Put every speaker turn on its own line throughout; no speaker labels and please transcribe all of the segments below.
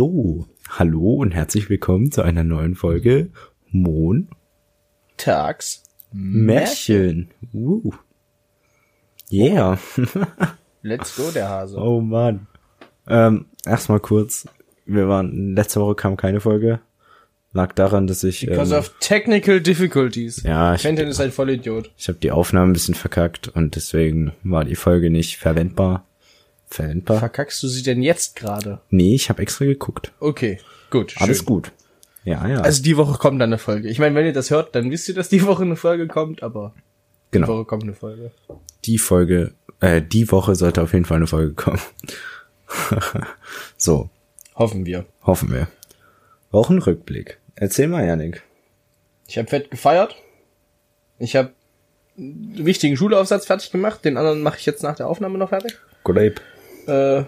So, hallo und herzlich willkommen zu einer neuen Folge Mon
Tags.
Märchen. Uh. Yeah.
Let's go, der Hase.
oh Mann. Ähm, erstmal kurz. Wir waren, letzte Woche kam keine Folge. Lag daran, dass ich,
Because
ähm,
of technical difficulties.
ja, ich,
Quentin ist ein Vollidiot.
ich habe die Aufnahme ein bisschen verkackt und deswegen war die Folge nicht verwendbar. Verwendbar?
Verkackst du sie denn jetzt gerade?
Nee, ich habe extra geguckt.
Okay, gut.
Alles
schön.
gut. Ja, ja.
Also die Woche kommt dann eine Folge. Ich meine, wenn ihr das hört, dann wisst ihr, dass die Woche eine Folge kommt, aber die
genau.
Woche kommt eine Folge.
die Folge, äh, die Woche sollte auf jeden Fall eine Folge kommen. so,
Hoffen wir.
hoffen wir. Wochenrückblick. Erzähl mal, Janik.
Ich habe fett gefeiert. Ich habe einen wichtigen Schulaufsatz fertig gemacht. Den anderen mache ich jetzt nach der Aufnahme noch fertig.
Grape.
Äh,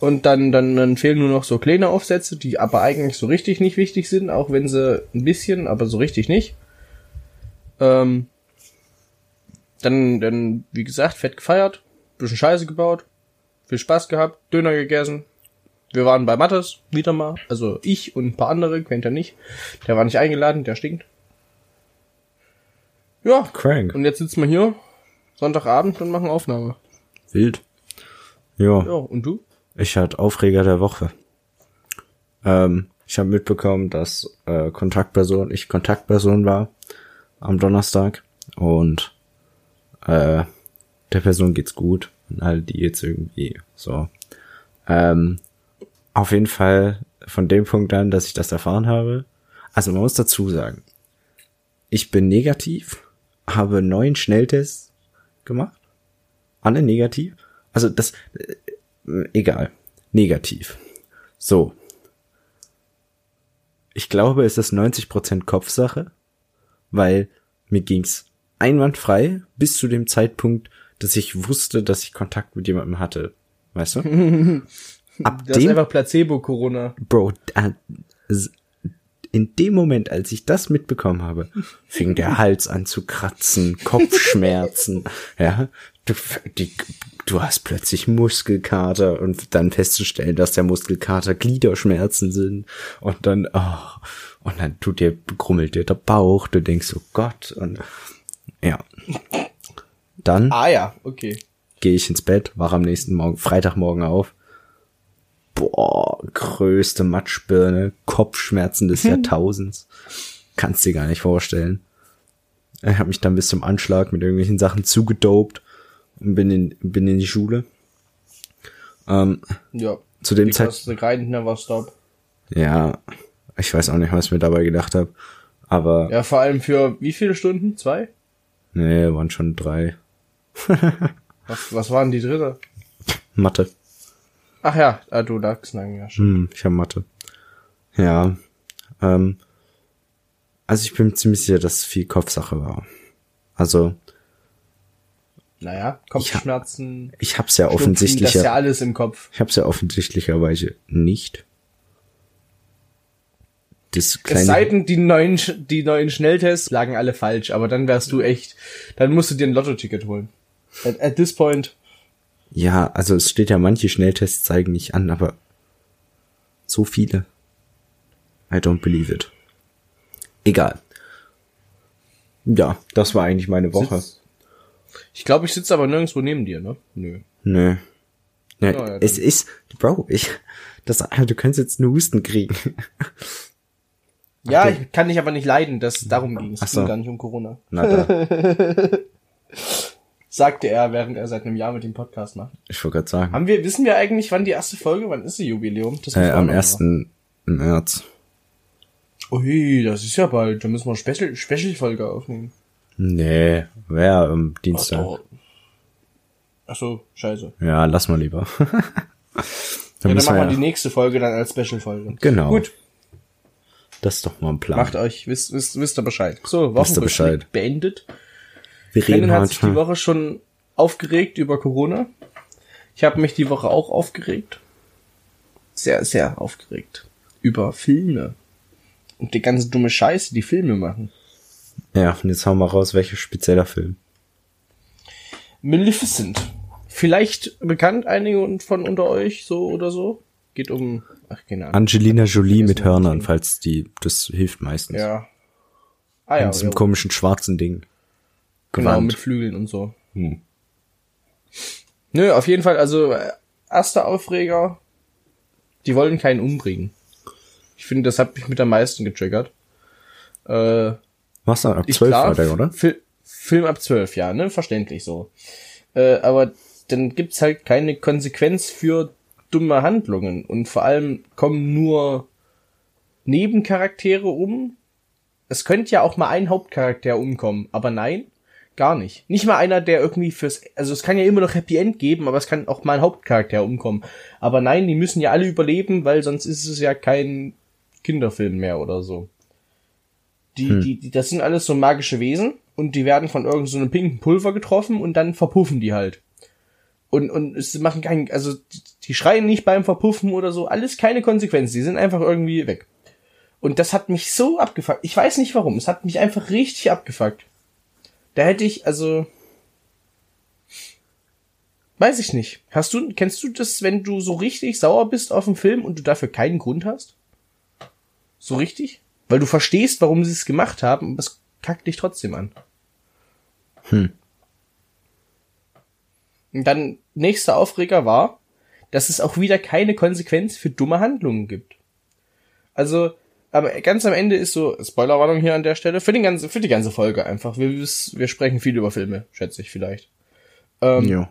und dann, dann, dann fehlen nur noch so kleine Aufsätze, die aber eigentlich so richtig nicht wichtig sind, auch wenn sie ein bisschen, aber so richtig nicht. Ähm, dann, dann, wie gesagt, fett gefeiert, bisschen Scheiße gebaut, viel Spaß gehabt, Döner gegessen. Wir waren bei Mattes wieder mal, also ich und ein paar andere, kennt er nicht. Der war nicht eingeladen, der stinkt. Ja,
Crank.
und jetzt sitzen wir hier, Sonntagabend und machen Aufnahme.
Wild. Ja,
Ja, und du?
ich hatte Aufreger der Woche. Ähm, ich habe mitbekommen, dass äh, Kontaktperson, ich Kontaktperson war am Donnerstag und äh, der Person geht's gut und all die jetzt irgendwie so. Ähm, auf jeden Fall von dem Punkt an, dass ich das erfahren habe. Also man muss dazu sagen, ich bin negativ, habe neun Schnelltests gemacht, alle negativ. Also das, äh, egal, negativ. So. Ich glaube, es ist 90% Kopfsache, weil mir ging's einwandfrei bis zu dem Zeitpunkt, dass ich wusste, dass ich Kontakt mit jemandem hatte. Weißt du? Ab
Das ist
dem
einfach Placebo-Corona.
Bro, s- in dem Moment, als ich das mitbekommen habe, fing der Hals an zu kratzen, Kopfschmerzen, ja, du, die, du hast plötzlich Muskelkater und dann festzustellen, dass der Muskelkater Gliederschmerzen sind und dann, oh, und dann tut dir, grummelt dir der Bauch, du denkst, oh Gott, und, ja. Dann
Ah ja, okay.
gehe ich ins Bett, wache am nächsten Morgen, Freitagmorgen auf. Boah, größte Matschbirne, Kopfschmerzen des Jahrtausends. Kannst dir gar nicht vorstellen. Ich habe mich dann bis zum Anschlag mit irgendwelchen Sachen zugedopt und bin in, bin in die Schule. Ähm,
Ja.
zu dem
Because
Zeit,
the grind never stop.
ja, ich weiß auch nicht, was ich mir dabei gedacht habe. Aber,
Ja, vor allem für wie viele Stunden? Zwei?
nee, waren schon drei.
Was, was waren die dritte?
Mathe.
Ach ja, ah, du lagst lang, ja. schon.
Hm, ich habe Mathe. Ja. Ähm, also ich bin mir ziemlich sicher, dass es viel Kopfsache war. Also
Naja, Kopfschmerzen,
ich hab's ja
Schnupfen, das ist ja alles im Kopf.
Ich hab's ja offensichtlicherweise nicht. Das
Es
kleine.
sei denn, die neuen, die neuen Schnelltests lagen alle falsch, aber dann wärst du echt, dann musst du dir ein Lotto-Ticket holen. At, at this point,
ja, also es steht ja, manche Schnelltests zeigen nicht an, aber so viele. I don't believe it. Egal. Ja, das war eigentlich meine Woche.
Sitz- ich glaube, ich sitze aber nirgendwo neben dir, ne? Nö.
Nö. Ja,
Ja, ja,
es ist, Bro, ich, das, du könntest jetzt einen Husten kriegen.
Ja, ich kann dich aber nicht leiden, das, darum ging es. Es
so.
ging gar nicht um Corona.
Na
Sagte er, während er seit einem Jahr mit dem Podcast macht.
ich wollte gerade sagen.
Haben wir, wissen wir eigentlich, wann die erste Folge, wann ist die Jubiläum? Das
Äh, am
auch noch
1. März.
Ui, das ist ja bald. Da müssen wir eine Special, Special-Folge aufnehmen.
Nee, wer am Dienstag.
Ach, Ach so, scheiße.
Ja, lass mal lieber. dann
Ja, dann machen wir
wir
die
ja,
nächste Folge dann als Special-Folge.
Genau.
Gut,
das ist doch mal ein Plan.
macht euch, wisst, wisst, wisst ihr Bescheid. So, Wochenrückblick
Bescheid.
beendet.
wir reden
Kennen hat sich die. Woche schon aufgeregt über Corona. Ich habe mich die Woche auch aufgeregt. Sehr, sehr aufgeregt. Über Filme. Und die ganze dumme Scheiße, die Filme machen.
Ja, und jetzt hauen wir raus, welcher spezieller Film.
Maleficent. Vielleicht bekannt einige von unter euch so oder so. Geht um, ach, keine Ahnung.
Angelina Jolie mit Hörnern, falls die, das hilft meistens.
Ja. Ah
In
ja,
diesem
ja
komischen schwarzen Ding.
genau,
Gewand.
mit Flügeln und so.
Hm.
Nö, auf jeden Fall, also, äh, erster Aufreger, die wollen keinen umbringen. Ich finde, das hat mich mit am meisten getriggert. Äh,
Was dann? Ab
ich
12
klar,
war der, oder?
Fil Film ab 12, ja, ne? Verständlich so. Äh, aber dann gibt's halt keine Konsequenz für dumme Handlungen. Und vor allem kommen nur Nebencharaktere um. Es könnte ja auch mal ein Hauptcharakter umkommen, aber nein, gar nicht. Nicht mal einer, der irgendwie fürs, also es kann ja immer noch Happy End geben, aber es kann auch mal ein Hauptcharakter umkommen. Aber nein, die müssen ja alle überleben, weil sonst ist es ja kein Kinderfilm mehr oder so. Die, die, die, das sind alles so magische Wesen und die werden von irgendeinem so einem pinken Pulver getroffen und dann verpuffen die halt. Und, und es machen keinen, also die, die schreien nicht beim Verpuffen oder so, alles keine Konsequenz, die sind einfach irgendwie weg. Und das hat mich so abgefuckt. Ich weiß nicht warum, es hat mich einfach richtig abgefuckt. Da hätte ich, also. Weiß ich nicht. Hast du, kennst du das, wenn du so richtig sauer bist auf einen Film und du dafür keinen Grund hast? So richtig? Weil du verstehst, warum sie es gemacht haben, aber es kackt dich trotzdem an.
Hm.
Und dann, nächster Aufreger war, dass es auch wieder keine Konsequenz für dumme Handlungen gibt. Also, aber ganz am Ende ist so, Spoilerwarnung hier an der Stelle, für, den ganzen, für die ganze Folge einfach. Wir, wir sprechen viel über Filme, schätze ich vielleicht. Ähm,
Jo.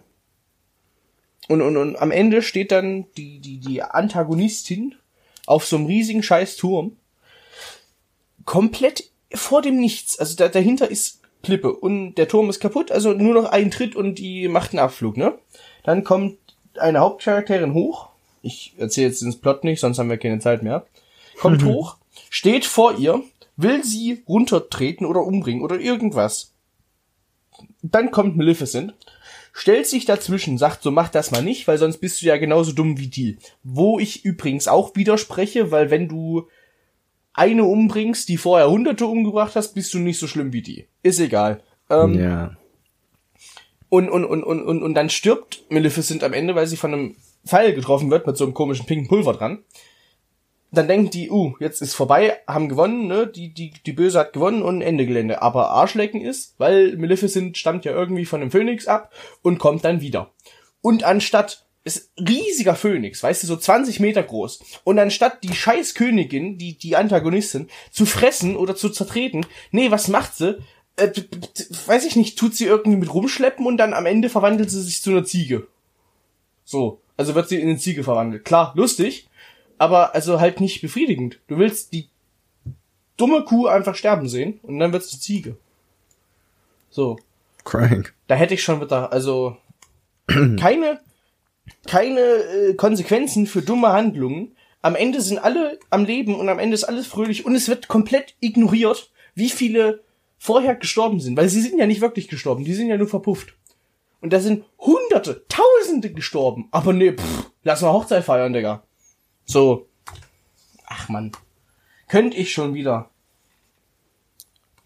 und, und, und am Ende steht dann die, die, die Antagonistin auf so einem riesigen scheiß Turm. Komplett vor dem Nichts. Also da, dahinter ist Klippe und der Turm ist kaputt, also nur noch ein Tritt und die macht einen Abflug, ne? Dann kommt eine Hauptcharakterin hoch. Ich erzähle jetzt den Plot nicht, sonst haben wir keine Zeit mehr. Kommt hoch, steht vor ihr, will sie runtertreten oder umbringen oder irgendwas. Dann kommt Maleficent, stellt sich dazwischen, sagt so, mach das mal nicht, weil sonst bist du ja genauso dumm wie die. Wo ich übrigens auch widerspreche, weil wenn du eine umbringst, die vorher hunderte umgebracht hast, bist du nicht so schlimm wie die. Ist egal. Ähm,
ja.
und, und, und, und, und, und dann stirbt Maleficent am Ende, weil sie von einem Pfeil getroffen wird mit so einem komischen pinken Pulver dran. Dann denken die, uh, jetzt ist vorbei, haben gewonnen, ne? Die, die, die Böse hat gewonnen und Ende Gelände. Aber Arschlecken ist, weil Maleficent stammt ja irgendwie von dem Phönix ab und kommt dann wieder. Und anstatt ist riesiger Phönix, weißt du, so 20 Meter groß. Und anstatt die scheiß Königin, die, die Antagonistin, zu fressen oder zu zertreten, nee, was macht sie? Äh, weiß ich nicht, tut sie irgendwie mit rumschleppen und dann am Ende verwandelt sie sich zu einer Ziege. So. Also wird sie in eine Ziege verwandelt. Klar, lustig, aber also halt nicht befriedigend. Du willst die dumme Kuh einfach sterben sehen und dann wird's eine Ziege. So.
Crank.
Da hätte ich schon wieder, also keine, keine äh, Konsequenzen für dumme Handlungen. Am Ende sind alle am Leben und am Ende ist alles fröhlich und es wird komplett ignoriert, wie viele vorher gestorben sind, weil sie sind ja nicht wirklich gestorben, die sind ja nur verpufft. Und da sind Hunderte, Tausende gestorben. Aber nee, pff, lass mal Hochzeit feiern, Digga. So. Ach man. Könnte ich schon wieder.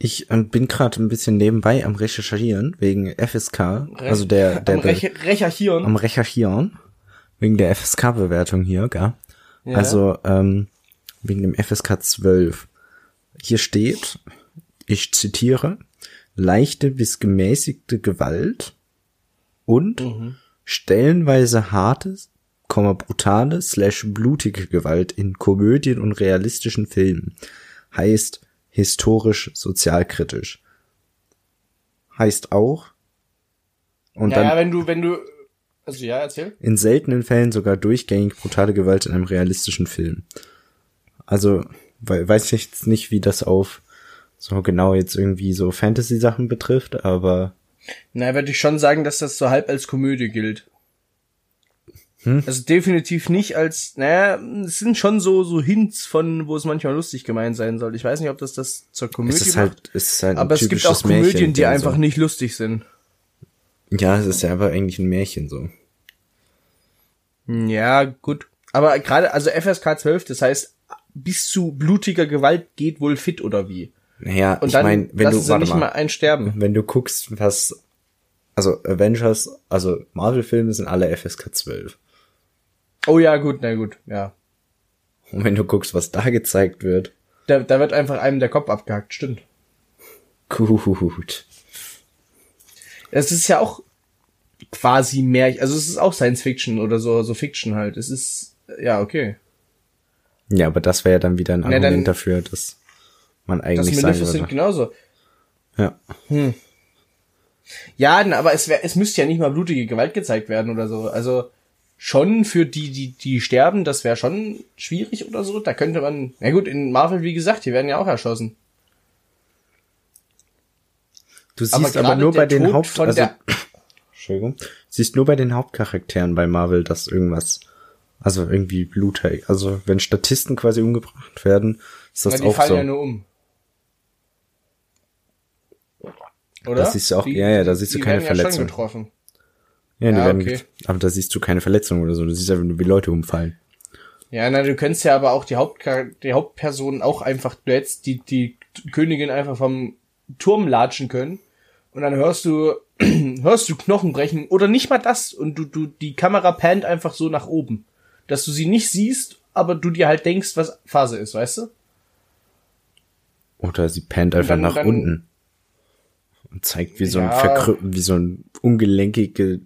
Ich äh, bin gerade ein bisschen nebenbei am Recherchieren wegen FSK, also der, der,
am
der
Reche Recherchieren.
am Recherchieren wegen der FSK-Bewertung hier, gell?
Ja.
Also ähm, wegen dem FSK 12. Hier steht, ich zitiere, leichte bis gemäßigte Gewalt und
Mhm.
stellenweise harte, Komma, brutale slash blutige Gewalt in Komödien und realistischen Filmen. Heißt historisch sozialkritisch. Heißt auch und
ja,
dann
ja, wenn du, wenn du, also ja, erzähl.
in seltenen Fällen sogar durchgängig brutale Gewalt in einem realistischen Film. Also, we weiß ich jetzt nicht, wie das auf so genau jetzt irgendwie so Fantasy-Sachen betrifft, aber
Na, würde ich schon sagen, dass das so halb als Komödie gilt.
Hm?
Also definitiv nicht als, naja, es sind schon so, so Hints von, wo es manchmal lustig gemeint sein soll. Ich weiß nicht, ob das das zur Komödie
es ist
macht,
halt, es ist halt ein
aber es gibt auch Komödien,
Märchen,
die
also.
einfach nicht lustig sind.
Ja, es ist ja aber eigentlich ein Märchen so.
Ja, gut. Aber gerade, also FSK 12, das heißt, bis zu blutiger Gewalt geht wohl fit oder wie?
Naja,
Und
ich meine, wenn du, warte
nicht
mal,
mal ein Sterben.
wenn du guckst, was, also Avengers, also Marvel-Filme sind alle FSK 12.
Oh ja, gut, na gut, ja.
Und wenn du guckst, was da gezeigt wird.
Da, da wird einfach einem der Kopf abgehackt, stimmt.
Gut.
Es ist ja auch quasi mehr, also es ist auch Science Fiction oder so, so Fiction halt. Es ist, ja, okay.
Ja, aber das wäre ja dann wieder ein Argument
dann-
dafür, dass man eigentlich sagen würde.
genauso.
Ja.
Ja, na, aber es wär, es müsste ja nicht mal blutige Gewalt gezeigt werden oder so. Also schon für die, die, die sterben, das wäre schon schwierig oder so. Da könnte man, na gut, in Marvel, wie gesagt, die werden ja auch erschossen.
Du
Aber
siehst aber,
gerade
nur bei den
Tod
Haupt, also,
der-
Entschuldigung, siehst nur bei den Hauptcharakteren bei Marvel, dass irgendwas, also irgendwie Blut, also wenn Statisten quasi umgebracht werden, ist das
Na, die
auch
fallen
so.
ja nur um. Oder?
Das siehst du auch- ja, ja, da siehst du
die
keine
Ja
Verletzung.
getroffen.
Ja, die
Ja,
werden,
okay.
aber da siehst du keine Verletzung oder so, du siehst einfach nur, wie Leute umfallen.
Ja, na, du könntest ja aber auch die, Hauptchar die Hauptperson auch einfach, du hättest die, die Königin einfach vom Turm latschen können und dann hörst du, hörst du Knochen brechen oder nicht mal das und du, du, die Kamera pannt einfach so nach oben, dass du sie nicht siehst, aber du dir halt denkst, was Phase ist, weißt du?
Oder sie pennt einfach
dann-
nach
dann-
unten. Und zeigt, wie so ein verkrü wie so ein ungelenkige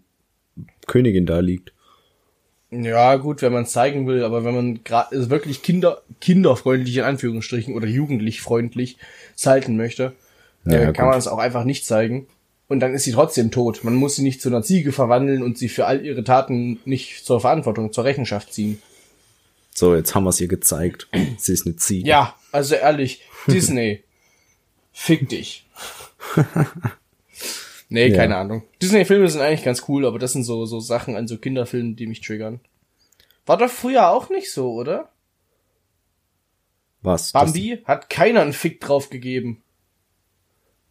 Königin da liegt.
Ja, gut, wenn man es zeigen will, aber wenn man gerade wirklich Kinder, kinderfreundlich in Anführungsstrichen oder jugendlich freundlich halten möchte,
Ja,
äh, kann man es auch einfach nicht zeigen. Und dann ist sie trotzdem tot. Man muss sie nicht zu einer Ziege verwandeln und sie für all ihre Taten nicht zur Verantwortung, zur Rechenschaft ziehen.
So, jetzt haben wir es ihr gezeigt. Sie ist eine Ziege.
Ja, also ehrlich, Disney, fick dich. nee,
Ja.
keine Ahnung. Disney-Filme sind eigentlich ganz cool, aber das sind so, so Sachen an so Kinderfilmen, die mich triggern. War doch früher auch nicht so, oder?
Was?
Bambi hat keiner einen Fick drauf gegeben.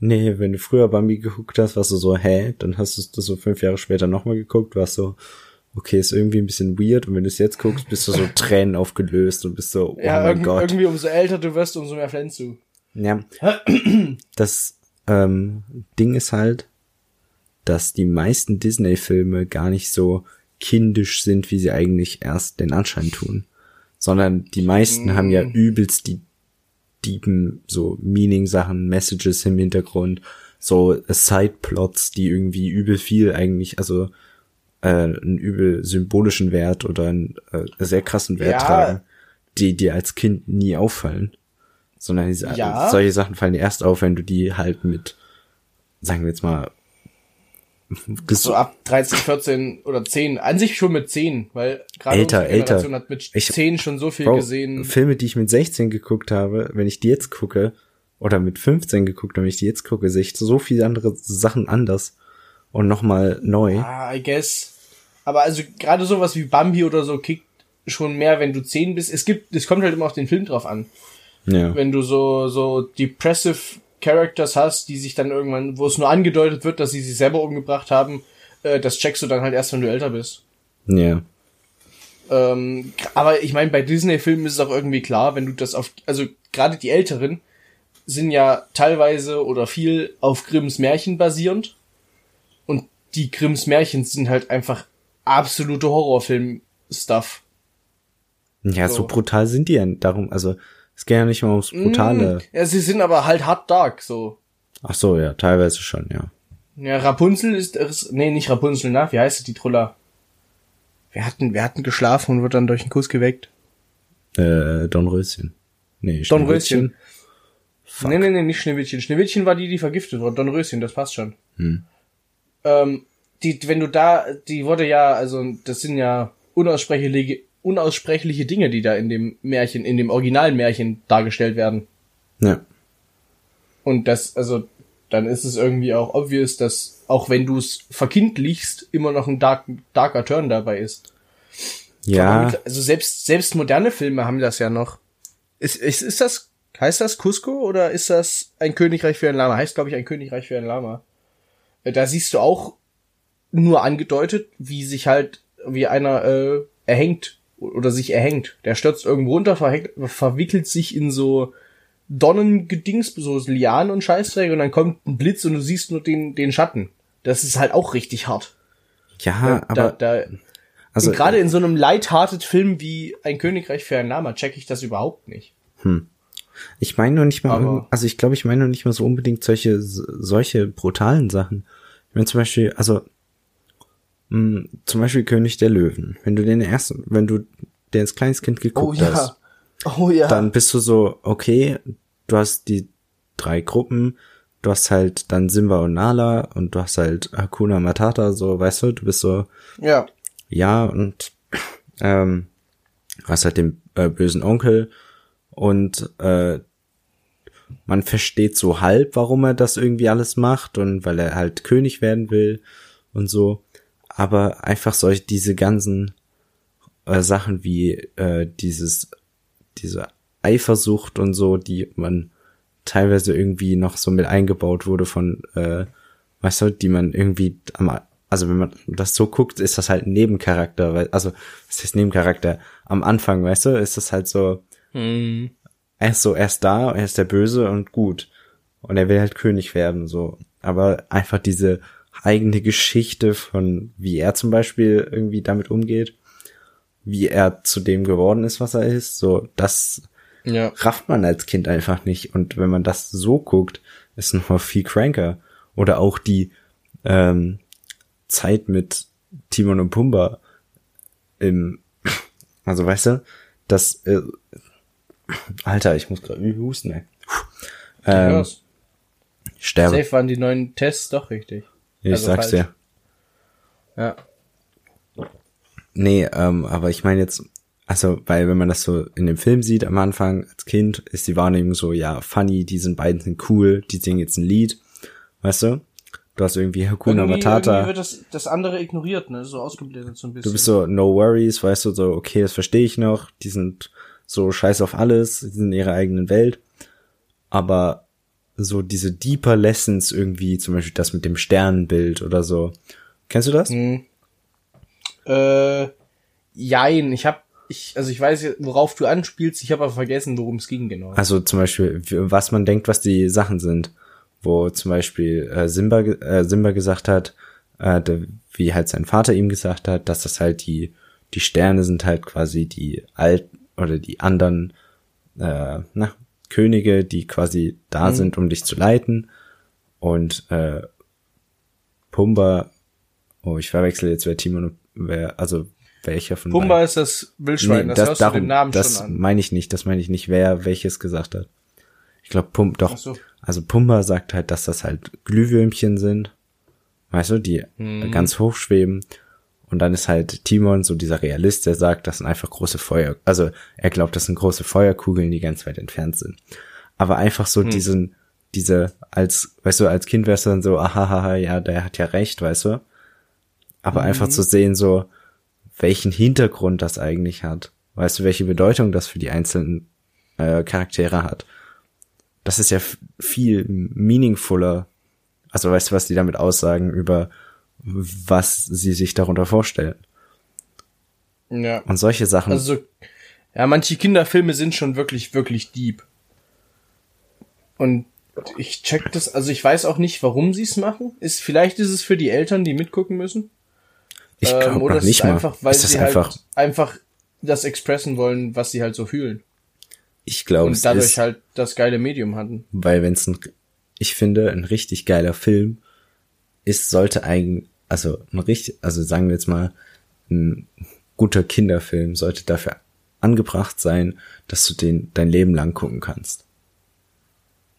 Das, nee, wenn du früher Bambi geguckt hast, warst du so, hä? Dann hast du das so fünf Jahre später nochmal geguckt, warst so, okay, ist irgendwie ein bisschen weird. Und wenn du es jetzt guckst, bist du so Tränen aufgelöst und bist so, oh
Ja,
mein Gott.
irgendwie umso älter du wirst, umso mehr flänzt du.
Ja. Das ähm, Ding ist halt, dass die meisten Disney-Filme gar nicht so kindisch sind, wie sie eigentlich erst den Anschein tun. Sondern die meisten haben ja übelst die Diepen, so Meaning-Sachen, Messages im Hintergrund, so Side-Plots, die irgendwie übel viel eigentlich, also äh, einen übel symbolischen Wert oder einen äh, sehr krassen Wert
Ja.
tragen, die dir als Kind nie auffallen. Sondern diese,
Ja.
solche Sachen fallen dir erst auf, wenn du die halt mit, sagen wir jetzt mal,
So ab 13, 14 oder 10. An sich schon mit 10, weil gerade
Älter,
unsere Generation
älter.
hat mit
Ich-
10 schon so viel
Bro,
gesehen.
Filme, die ich mit 16 geguckt habe, wenn ich die jetzt gucke, oder mit 15 geguckt, wenn ich die jetzt gucke, sehe ich so viele andere Sachen anders und nochmal neu.
Ah, I guess. Aber also gerade sowas wie Bambi oder so kickt schon mehr, wenn du 10 bist. Es gibt, es kommt halt immer auf den Film drauf an.
Ja.
Wenn du so, so depressive Characters hast, die sich dann irgendwann, wo es nur angedeutet wird, dass sie sich selber umgebracht haben, äh, das checkst du dann halt erst, wenn du älter bist.
Ja.
Ähm, aber ich meine, bei Disney-Filmen ist es auch irgendwie klar, wenn du das auf, also gerade die Älteren sind ja teilweise oder viel auf Grimms Märchen basierend. Und die Grimms Märchen sind halt einfach absolute Horrorfilm-Stuff.
Ja, so.
So.
brutal sind die ja darum, also es geht ja nicht mal ums brutale.
Mm, Ja, sie sind aber halt hard dark, so.
Ach so, ja, teilweise schon, ja.
Ja, Rapunzel ist, ist nee, nicht Rapunzel, na, wie heißt die Truller? Wir hatten, wir hatten geschlafen und wird dann durch einen Kuss geweckt.
Äh, Dornröschen. Nee,
Dornröschen.
Fuck.
Nee, nee, nee, nicht Schneewittchen. Schneewittchen war die, die vergiftet wurde. Dornröschen, das passt schon.
Hm.
Ähm, die, wenn du da, die wurde ja, also, das sind ja unaussprechliche, unaussprechliche Dinge, die da in dem Märchen, in dem originalen Märchen dargestellt werden.
Ja.
Und das, also, dann ist es irgendwie auch obvious, dass auch wenn du es verkindlichst, immer noch ein dark, darker Turn dabei ist.
Ja,
Also selbst, selbst moderne Filme haben das ja noch. Ist, ist, ist das, heißt das Cusco oder ist das ein Königreich für ein Lama? Heißt, glaube ich, ein Königreich für ein Lama. Äh, Da siehst du auch nur angedeutet, wie sich halt, wie einer äh, erhängt oder sich erhängt. Der stürzt irgendwo runter, verwickelt sich in so Donnengedings, so Lianen und Scheißdreck und dann kommt ein Blitz und du siehst nur den, den Schatten. Das ist halt auch richtig hart.
ja,
da,
aber
da,
Also
gerade in so einem lighthearted Film wie Ein Königreich für ein Lama check ich das überhaupt nicht.
Ich meine nur nicht mal,
Aber-
also ich glaube, ich meine nur nicht mal so unbedingt solche, solche brutalen Sachen. Ich meine zum Beispiel, also, mh, zum Beispiel König der Löwen. Wenn du den ersten, wenn du den als kleines Kind geguckt hast,
Oh ja.
dann bist du so, okay, du hast die drei Gruppen, du hast halt dann Simba und Nala und du hast halt Hakuna Matata, so, weißt du, du bist so,
ja.
ja, und ähm, hast halt den äh, bösen Onkel und äh, man versteht so halb, warum er das irgendwie alles macht und weil er halt König werden will und so. Aber einfach solche diese ganzen äh, Sachen wie äh, dieses diese Eifersucht und so, die man teilweise irgendwie noch so mit eingebaut wurde von, äh, weißt du, die man irgendwie am, also wenn man das so guckt, ist das halt ein Nebencharakter, weil, also, was heißt Nebencharakter? Am Anfang, weißt du, ist das halt so,
Hm.
er ist so, er ist da, er ist der Böse und gut. Und er will halt König werden, so. Aber einfach diese eigene Geschichte von, wie er zum Beispiel irgendwie damit umgeht, wie er zu dem geworden ist, was er ist, so, das
Ja.
rafft man als Kind einfach nicht. Und wenn man das so guckt, ist noch viel cranker. Oder auch die ähm, Zeit mit Timon und Pumba im, also weißt du, das, äh, Alter, ich muss gerade husten, ey. Ähm,
Ja.
sterbe.
Safe waren die neuen Tests doch richtig.
Ich
also
sag's
falsch.
dir.
Ja.
Nee, ähm, aber ich meine jetzt, also, weil wenn man das so in dem Film sieht am Anfang als Kind, ist die Wahrnehmung so, ja, funny, die sind beiden sind cool, die singen jetzt ein Lied, weißt du? Du hast irgendwie Hakuna
Irgendwie,
Matata.
irgendwie wird das, das andere ignoriert, ne? So ausgeblendet so ein bisschen.
Du bist so, no worries, weißt du, so, okay, das verstehe ich noch, die sind so scheiß auf alles, die sind in ihrer eigenen Welt. Aber so diese deeper Lessons irgendwie, zum Beispiel das mit dem Sternenbild oder so. Kennst du das?
Hm. Äh, jein, ich hab, ich, also ich weiß, worauf du anspielst, ich habe aber vergessen, worum es ging genau.
Also zum Beispiel, was man denkt, was die Sachen sind. Wo zum Beispiel äh, Simba, äh, Simba gesagt hat, äh, wie halt sein Vater ihm gesagt hat, dass das halt die, die Sterne sind halt quasi die alten oder die anderen äh, na, Könige, die quasi da sind, um dich zu leiten. Und äh, Pumba, oh, ich verwechsel jetzt, wer Timon und wer, also welcher von
Pumba
beiden.
ist das Wildschwein, das, hörst du den Namen
das
schon an.
meine ich nicht, das meine ich nicht, wer welches gesagt hat. Ich glaube, Pum, doch.
So.
Also Pumba sagt halt, dass das halt Glühwürmchen sind. Weißt du, die
Mhm.
ganz hoch schweben. Und dann ist halt Timon so dieser Realist, der sagt, das sind einfach große Feuer, also er glaubt, das sind große Feuerkugeln, die ganz weit entfernt sind. Aber einfach
Hm.
so diesen, diese, als, weißt du, als Kind wärst du dann so, ahaha, ja, der hat ja recht, weißt du. Aber
Mhm.
einfach zu sehen, so, welchen Hintergrund das eigentlich hat. Weißt du, welche Bedeutung das für die einzelnen äh, Charaktere hat. Das ist ja viel meaningfuller. Also weißt du, was die damit aussagen über was sie sich darunter vorstellen.
Ja.
Und solche Sachen.
Also, so- ja, manche Kinderfilme sind schon wirklich, wirklich deep. Und ich check das, also ich weiß auch nicht, warum sie es machen. Ist, vielleicht ist es für die Eltern, die mitgucken müssen.
ich
Ähm,
glaube
oder es
nicht
ist
mal.
einfach, weil
ist das
sie
einfach,
halt einfach das expressen wollen, was sie halt so fühlen.
ich glaube, es
Und dadurch
ist,
halt das geile Medium hatten.
weil wenn es ein, ich finde, ein richtig geiler Film ist, sollte eigentlich, also ein richtig, also sagen wir jetzt mal, ein guter Kinderfilm sollte dafür angebracht sein, dass du den dein Leben lang gucken kannst.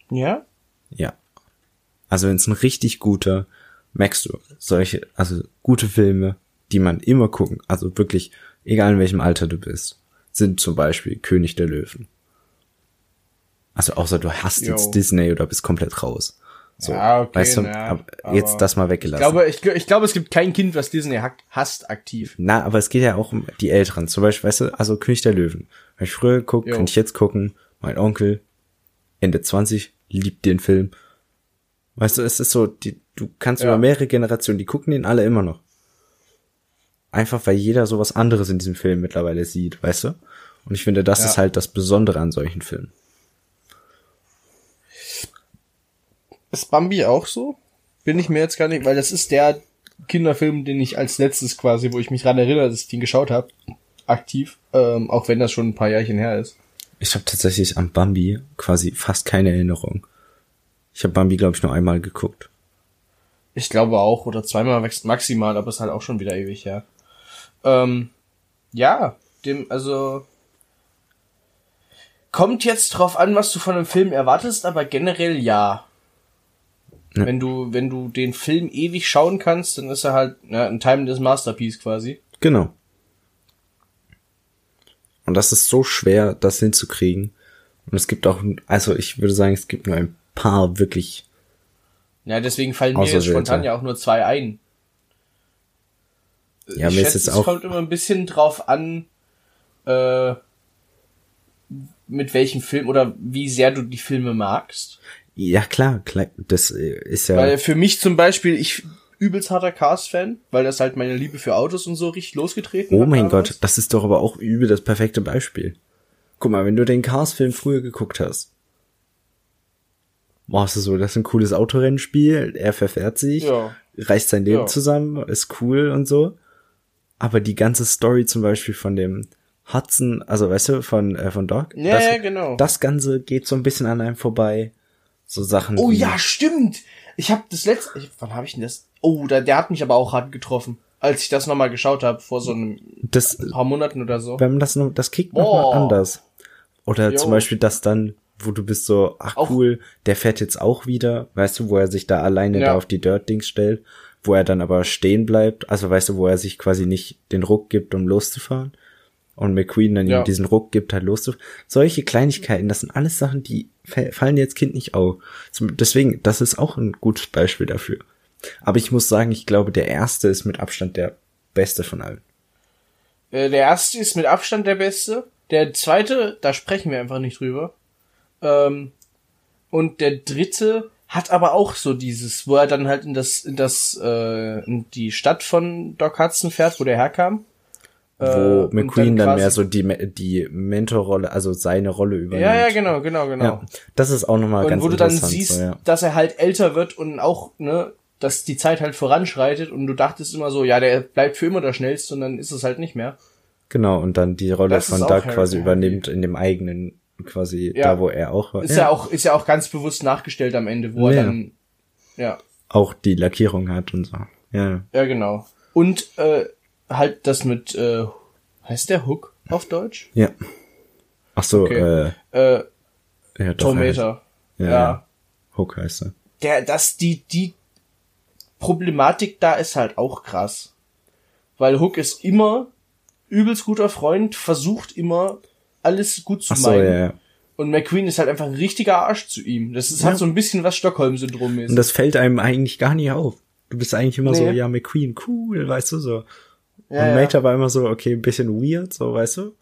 Ja?
Ja. Also wenn es ein richtig guter, merkst du, solche, also gute Filme, die man immer gucken, also wirklich, egal in welchem Alter du bist, sind zum Beispiel König der Löwen. Also außer du hast
Jo.
jetzt Disney oder bist komplett raus. So,
Ja, okay,
weißt du,
na,
jetzt das mal
Ich
weggelassen.
glaube, ich, ich glaube, es gibt kein Kind, was Disney hasst aktiv.
Na, aber es geht ja auch um die Älteren. Zum Beispiel, weißt du, also König der Löwen. Habe ich früher geguckt, könnte ich jetzt gucken. Mein Onkel, Ende 20, liebt den Film. Weißt du, es ist so, die, du kannst
Ja.
über mehrere Generationen, die gucken den alle immer noch. Einfach weil jeder sowas anderes in diesem Film mittlerweile sieht, weißt du? Und ich finde, das
Ja.
ist halt das Besondere an solchen Filmen.
Ist Bambi auch so? Bin ich mir jetzt gar nicht, weil das ist der Kinderfilm, den ich als letztes quasi, wo ich mich dran erinnere, dass ich den geschaut habe, aktiv, ähm, auch wenn das schon ein paar Jahrchen her ist.
Ich habe tatsächlich an Bambi quasi fast keine Erinnerung. Ich habe Bambi, glaube ich, nur einmal geguckt.
Ich glaube auch, oder zweimal wächst maximal, aber ist halt auch schon wieder ewig her. Ähm, ja, dem, also kommt jetzt drauf an, was du von einem Film erwartest, aber generell ja.
Ja.
Wenn du, wenn du den Film ewig schauen kannst, dann ist er halt ja, ein timeless Masterpiece quasi.
Genau. Und das ist so schwer, das hinzukriegen. Und es gibt auch, also ich würde sagen, es gibt nur ein paar wirklich.
Ja, deswegen fallen mir jetzt spontan ja auch nur zwei ein.
Ja,
ich
mir ist
schätze,
jetzt
es
auch-
kommt immer ein bisschen drauf an, äh, mit welchem Film oder wie sehr du die Filme magst.
Ja, klar, klar das äh, ist ja.
Weil für mich zum Beispiel, ich übelst harter Cars-Fan, weil das halt meine Liebe für Autos und so richtig losgetreten
oh
hat.
mein
damals.
Gott, das ist doch aber auch übel das perfekte Beispiel. Guck mal, wenn du den Cars-Film früher geguckt hast, warst du so, das ist ein cooles Autorennspiel, er verfährt sich,
Ja.
reißt sein Leben
Ja.
zusammen, ist cool und so. Aber die ganze Story zum Beispiel von dem Hudson, also weißt du, von, äh, von Doc,
Ja,
das,
ja, genau.
das Ganze geht so ein bisschen an einem vorbei. So Sachen.
Oh ja, stimmt. Ich habe das letzte, ich, wann habe ich denn das? Oh, da, der hat mich aber auch hart getroffen, als ich das nochmal geschaut habe vor so einem
Das,
paar Monaten oder so.
wenn man das noch, das kickt noch
Boah.
mal anders. Oder
Jo.
zum Beispiel das dann, wo du bist so, ach
Auch-
cool, der fährt jetzt auch wieder, weißt du, wo er sich da alleine
Ja.
da auf die Dirt-Dings stellt, wo er dann aber stehen bleibt, also weißt du, wo er sich quasi nicht den Ruck gibt, um loszufahren. Und McQueen dann
Ja.
ihm diesen Ruck gibt, halt loszufahren. Solche Kleinigkeiten, das sind alles Sachen, die fa- fallen jetzt Kind nicht auf. Deswegen, das ist auch ein gutes Beispiel dafür. Aber ich muss sagen, ich glaube, der erste ist mit Abstand der beste von allen.
Äh, der erste ist mit Abstand der beste. Der zweite, da sprechen wir einfach nicht drüber. Ähm, und der dritte hat aber auch so dieses, wo er dann halt in das, in das, äh, in die Stadt von Doc Hudson fährt, wo der herkam.
Wo
Äh, und
McQueen dann,
quasi-
mehr so die, die Mentorrolle, also seine Rolle übernimmt.
Ja, ja, genau, genau, genau.
Ja, das ist auch nochmal
und
ganz
wo du dann
interessant.
siehst,
so, ja.
dass er halt älter wird und auch, ne, dass die Zeit halt voranschreitet und du dachtest immer so, ja, der bleibt für immer der Schnellste und dann ist es halt nicht mehr.
Genau, und dann die Rolle
Das
von Doug quasi übernimmt in dem eigenen, quasi
Ja.
da, wo er auch war.
Ist ja, auch, ist ja auch ganz bewusst nachgestellt am Ende, wo
Ja.
er dann, ja,
auch die Lackierung hat und so. Ja.
ja, genau. Und, äh, halt das mit, äh, heißt der Hook auf Deutsch?
Ja. Ach so,
Okay.
äh,
Äh,
ja, doch,
Tomater.
Ja,
Ja.
ja. Hook heißt er.
Der, dass die, die Problematik da ist halt auch krass. Weil Hook ist immer übelst guter Freund, versucht immer alles gut zu
Ach so,
meinen.
ja, ja.
Und McQueen ist halt einfach ein richtiger Arsch zu ihm. Das ist
Ja.
halt so ein bisschen was Stockholm-Syndrom ist.
Und das fällt einem eigentlich gar nicht auf. Du bist eigentlich immer so,
Nee.
ja, McQueen, cool, weißt du, so.
Ja,
und
ja.
Mater war immer so, okay, ein bisschen weird, so, weißt du.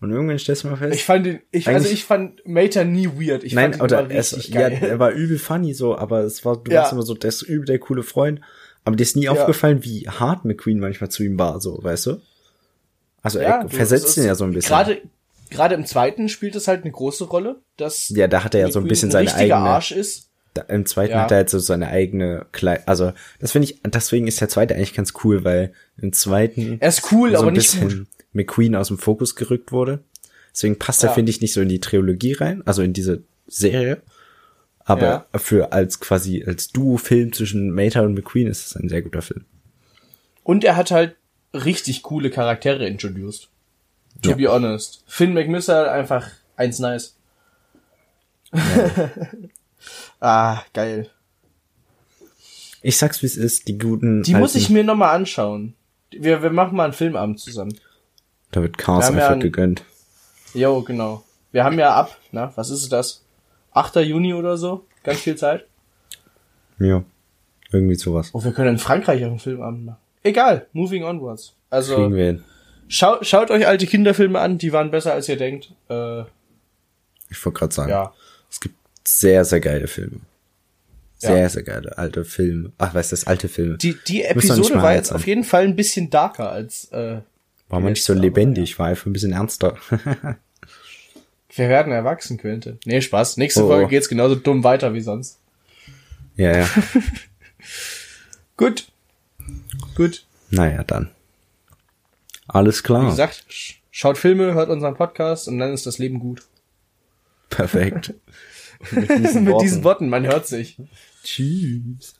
Und irgendwann stellst du mal fest.
Ich fand den, ich, also ich fand Mater nie weird. Ich
Nein,
fand ihn
oder es, ja, er war übel funny so, aber es war, du
Ja.
warst immer so, der ist übel der coole Freund. Aber dir ist nie
Ja.
aufgefallen, wie hart McQueen manchmal zu ihm war, so, weißt du? Also
Ja,
er versetzt ihn ja so ein bisschen.
Gerade, gerade im zweiten spielt es halt eine große Rolle, dass
ja, da hat er ja so ein
McQueen
bisschen
ein
seine eigene.
Arsch ist.
Im zweiten
Ja.
hat er jetzt so seine eigene Klei also das finde ich, deswegen ist der zweite eigentlich ganz cool, weil im zweiten
Er ist cool,
so
aber
ein
nicht
bisschen
gut.
McQueen aus dem Fokus gerückt wurde. Deswegen passt er,
Ja.
finde ich, nicht so in die Trilogie rein, also in diese Serie. Aber
Ja.
für als quasi als Duo-Film zwischen Mater und McQueen ist es ein sehr guter Film.
Und er hat halt richtig coole Charaktere introduced. To
Ja.
be honest. Finn McMissile einfach eins nice. ah, geil.
Ich sag's wie es ist, die guten.
Die muss
alten-
ich mir nochmal anschauen. Wir, wir machen mal einen Filmabend zusammen.
Da wird Cars
Wir haben ja
einfach
ein-
gegönnt.
Jo, genau. Wir haben ja ab, na, was ist das? 8. Juni oder so? Ganz viel Zeit.
Ja. Irgendwie sowas.
Oh, wir können in Frankreich auch einen Filmabend machen. Egal, moving onwards. Also,
Kriegen wir hin.
schau, schaut euch alte Kinderfilme an, die waren besser als ihr denkt. Äh,
Ich wollte gerade sagen.
ja.
Es gibt sehr, sehr geile Filme. Sehr,
Ja.
sehr geile alte Filme. Ach, weißt du, das alte Filme.
Die, die Episode war jetzt auf jeden Fall ein bisschen darker als, äh,
War man nicht so lebendig, war einfach ein bisschen ernster.
wir werden erwachsen, Quinte. Nee, Spaß. Nächste
Oh.
Folge geht's genauso dumm weiter wie sonst.
ja, ja.
Gut. Gut.
Naja, dann. Alles klar.
Wie gesagt, sch- schaut Filme, hört unseren Podcast und dann ist das Leben gut.
Perfekt.
Mit diesen Worten, man hört sich.
Tschüss.